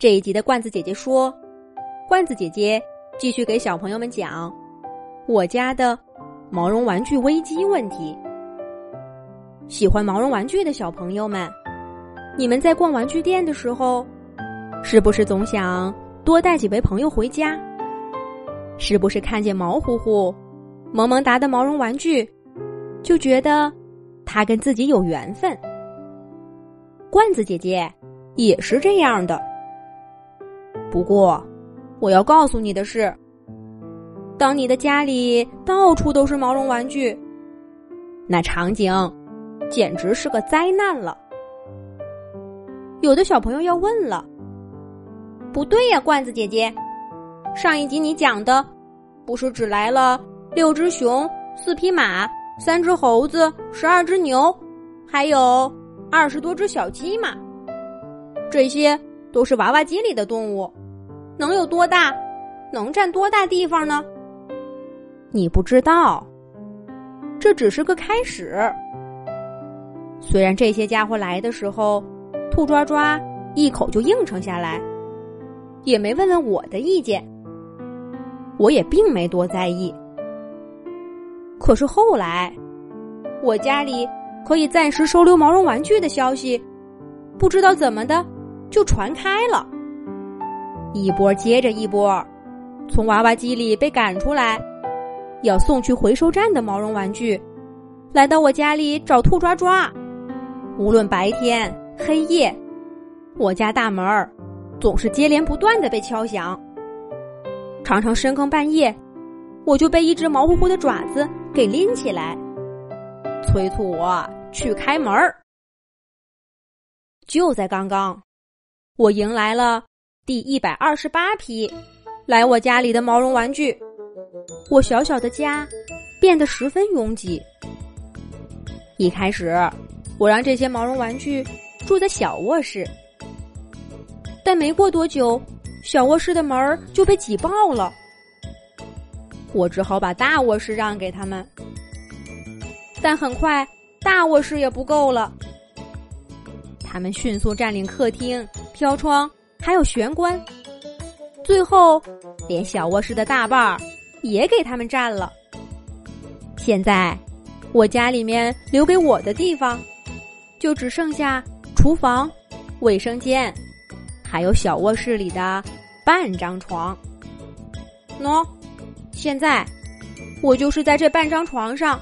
这一集的罐子姐姐说，罐子姐姐继续给小朋友们讲我家的毛绒玩具危机问题。喜欢毛绒玩具的小朋友们，你们在逛玩具店的时候，是不是总想多带几位朋友回家？是不是看见毛乎乎、萌萌哒的毛绒玩具，就觉得它跟自己有缘分？罐子姐姐也是这样的。不过，我要告诉你的是，当你的家里到处都是毛绒玩具，那场景简直是个灾难了。有的小朋友要问了：“不对呀，罐子姐姐，上一集你讲的不是只来了六只熊、四匹马、三只猴子、十二只牛，还有二十多只小鸡吗？这些都是娃娃机里的动物。”能有多大？能占多大地方呢？你不知道，这只是个开始。虽然这些家伙来的时候，兔抓抓一口就应承下来，也没问问我的意见，我也并没多在意。可是后来，我家里可以暂时收留毛绒玩具的消息，不知道怎么的就传开了。一波接着一波，从娃娃机里被赶出来，要送去回收站的毛绒玩具，来到我家里找兔抓抓。无论白天黑夜，我家大门儿总是接连不断的被敲响。常常深更半夜，我就被一只毛乎乎的爪子给拎起来，催促我去开门儿。就在刚刚，我迎来了。第一百二十八批来我家里的毛绒玩具，我小小的家变得十分拥挤。一开始，我让这些毛绒玩具住在小卧室，但没过多久，小卧室的门就被挤爆了。我只好把大卧室让给他们，但很快大卧室也不够了，他们迅速占领客厅、飘窗。还有玄关，最后连小卧室的大半儿也给他们占了。现在我家里面留给我的地方，就只剩下厨房、卫生间，还有小卧室里的半张床。喏，现在我就是在这半张床上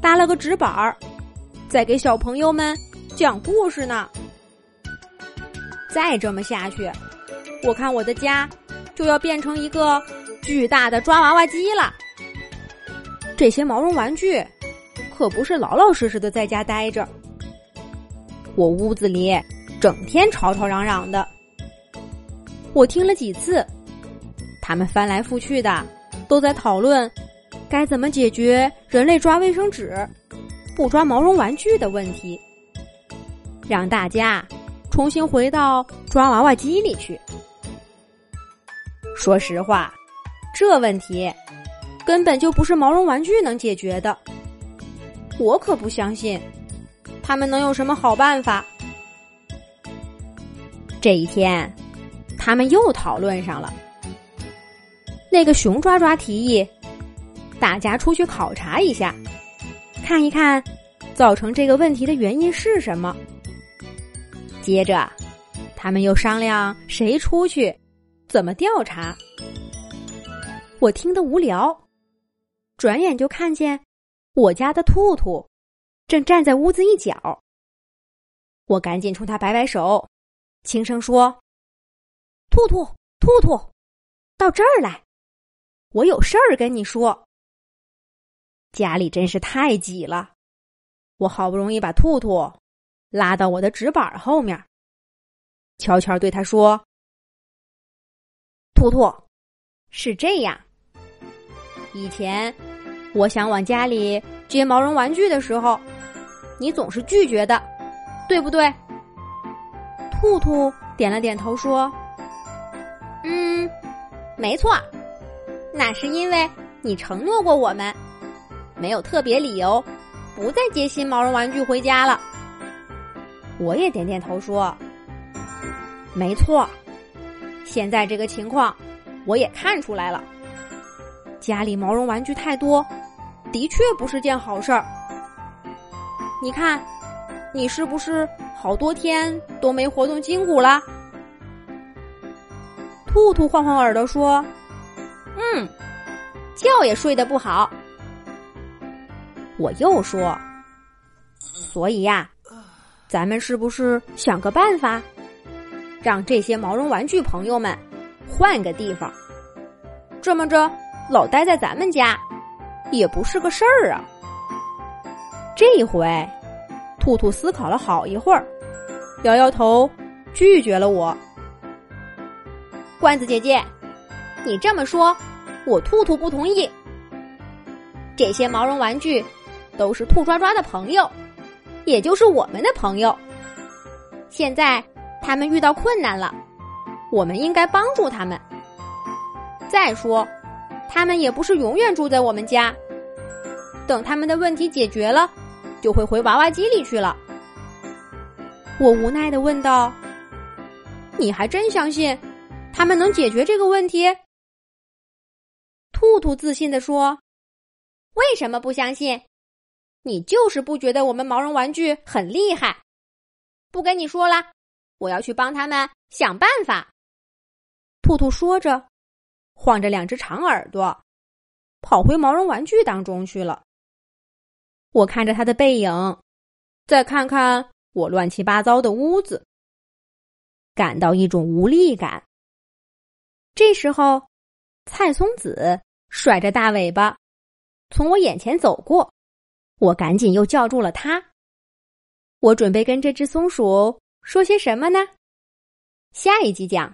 搭了个纸板儿，在给小朋友们讲故事呢。再这么下去，我看我的家就要变成一个巨大的抓娃娃机了。这些毛绒玩具可不是老老实实的在家待着，我屋子里整天吵吵嚷嚷的。我听了几次，他们翻来覆去的都在讨论该怎么解决人类抓卫生纸不抓毛绒玩具的问题，让大家。重新回到抓娃娃机里去。说实话，这问题根本就不是毛绒玩具能解决的。我可不相信他们能有什么好办法。这一天，他们又讨论上了。那个熊抓抓提议，大家出去考察一下，看一看造成这个问题的原因是什么。接着，他们又商量谁出去，怎么调查。我听得无聊，转眼就看见我家的兔兔正站在屋子一角。我赶紧冲他摆摆手，轻声说：“兔兔，兔兔，到这儿来，我有事儿跟你说。”家里真是太挤了，我好不容易把兔兔。拉到我的纸板后面，悄悄对他说：“兔兔，是这样。以前我想往家里接毛绒玩具的时候，你总是拒绝的，对不对？”兔兔点了点头说：“嗯，没错。那是因为你承诺过我们，没有特别理由，不再接新毛绒玩具回家了。”我也点点头说：“没错，现在这个情况，我也看出来了。家里毛绒玩具太多，的确不是件好事儿。你看，你是不是好多天都没活动筋骨了？兔兔晃晃耳朵说：“嗯，觉也睡得不好。”我又说：“所以呀，咱们是不是想个办法，让这些毛绒玩具朋友们换个地方？这么着，老待在咱们家也不是个事儿啊。”这一回，兔兔思考了好一会儿，摇摇头，拒绝了我。罐子姐姐，你这么说，我兔兔不同意。这些毛绒玩具都是兔抓抓的朋友，也就是我们的朋友。现在他们遇到困难了，我们应该帮助他们。再说，他们也不是永远住在我们家，等他们的问题解决了。就会回娃娃机里去了。我无奈的问道：“你还真相信他们能解决这个问题？”兔兔自信的说：“为什么不相信？你就是不觉得我们毛绒玩具很厉害？不跟你说了，我要去帮他们想办法。”兔兔说着，晃着两只长耳朵，跑回毛绒玩具当中去了。我看着他的背影，再看看我乱七八糟的屋子，感到一种无力感。这时候，蔡松子甩着大尾巴从我眼前走过，我赶紧又叫住了他。我准备跟这只松鼠说些什么呢？下一集讲。